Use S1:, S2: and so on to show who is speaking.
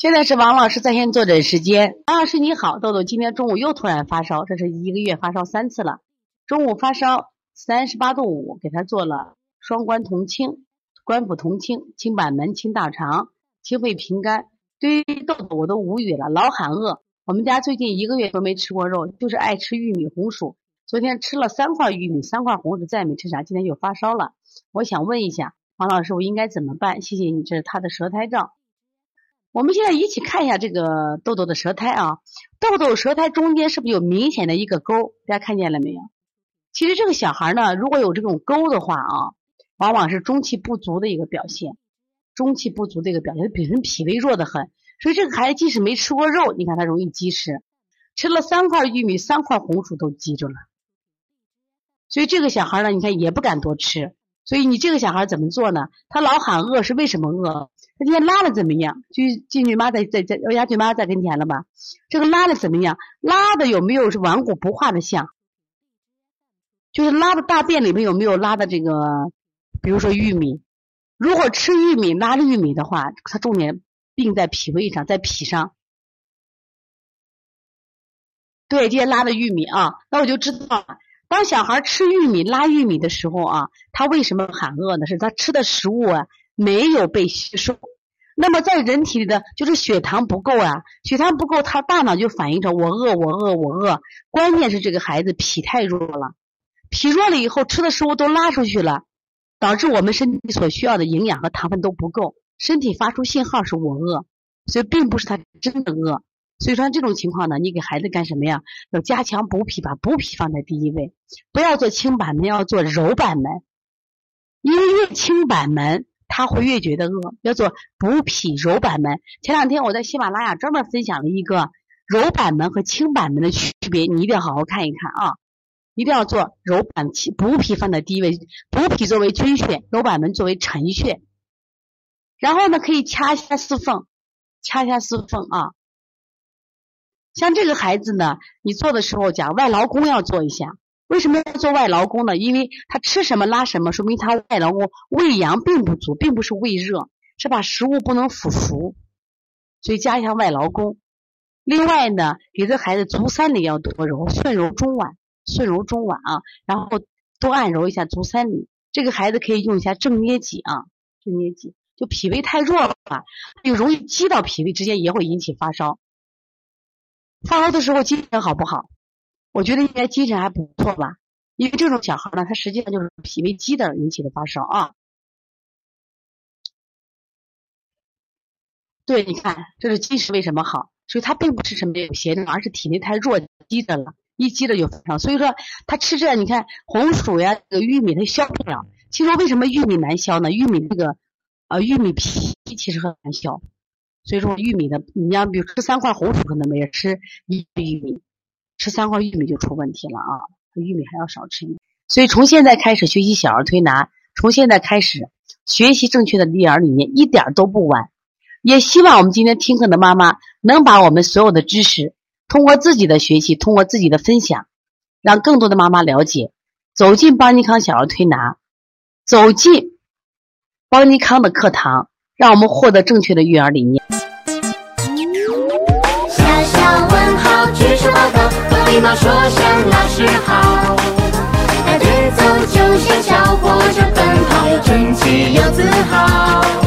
S1: 现在是王老师在线坐诊时间。王老师你好，豆豆今天中午又突然发烧，这是一个月发烧三次了。中午发烧三十八度五，给他做了双关同清、关辅同清、清板门、清大肠、清肺平肝。对于豆豆我都无语了，老喊饿。我们家最近一个月都没吃过肉，就是爱吃玉米红薯。昨天吃了三块玉米，三块红薯，再也没吃啥。今天又发烧了，我想问一下王老师，我应该怎么办？谢谢你，这是他的舌苔照。我们现在一起看一下这个豆豆的舌苔啊，豆豆舌苔中间是不是有明显的一个沟？大家看见了没有？其实这个小孩呢，如果有这种沟的话啊，往往是中气不足的一个表现，中气不足的一个表现，本身脾胃弱的很，所以这个孩子即使没吃过肉，你看他容易积食，吃了三块玉米、三块红薯都积着了，所以这个小孩呢，你看也不敢多吃。所以你这个小孩怎么做呢？他老喊饿是为什么饿？他今天拉的怎么样？就金女妈在在在鸭嘴妈在跟前了吧？这个拉的怎么样？拉的有没有是顽固不化的象？就是拉的大便里面有没有拉的这个？比如说玉米，如果吃玉米拉玉米的话，它重点病在脾胃上，在脾上。对，今天拉的玉米啊，那我就知道了。当小孩吃玉米拉玉米的时候啊，他为什么喊饿呢？是他吃的食物啊没有被吸收。那么在人体里的就是血糖不够啊，血糖不够，他大脑就反映着我饿，我饿，我饿。关键是这个孩子脾太弱了，脾弱了以后吃的食物都拉出去了，导致我们身体所需要的营养和糖分都不够，身体发出信号是我饿，所以并不是他真的饿。所以说这种情况呢，你给孩子干什么呀？要加强补脾，把补脾放在第一位，不要做清板门，要做柔板门。因为越清板门，他会越觉得饿。要做补脾柔板门。前两天我在喜马拉雅专门分享了一个柔板门和清板门的区别，你一定要好好看一看啊！一定要做柔板气补脾放在第一位，补脾作为君穴，柔板门作为臣穴。然后呢，可以掐一下四缝，掐一下四缝啊。像这个孩子呢，你做的时候讲外劳宫要做一下。为什么要做外劳宫呢？因为他吃什么拉什么，说明他外劳宫胃阳并不足，并不是胃热，是把食物不能腐熟，所以加一下外劳宫。另外呢，给这孩子足三里要多揉，顺揉中脘，顺揉中脘啊，然后多按揉一下足三里。这个孩子可以用一下正捏脊啊，正捏脊。就脾胃太弱了，就容易积到脾胃，之间也会引起发烧。发烧的时候精神好不好？我觉得应该精神还不错吧，因为这种小孩呢，他实际上就是脾胃积的引起的发烧啊。对，你看这是积食为什么好？所以他并不是什么有邪症，而是体内太弱积着了，一积着就发烧。所以说他吃这，你看红薯呀、这个玉米，他消不了。其实为什么玉米难消呢？玉米这个呃玉米皮其实很难消。所以说玉米的，你要比如吃三块红薯可能没事，吃一粒玉米，吃三块玉米就出问题了啊！玉米还要少吃一点。所以从现在开始学习小儿推拿，从现在开始学习正确的育儿理念，一点都不晚。也希望我们今天听课的妈妈能把我们所有的知识，通过自己的学习，通过自己的分享，让更多的妈妈了解，走进邦尼康小儿推拿，走进邦尼康的课堂。让我们获得正确的育儿理念。
S2: 小小问号，举手报告，礼貌说声老师好。排队走就像小火车奔跑又整齐又自豪。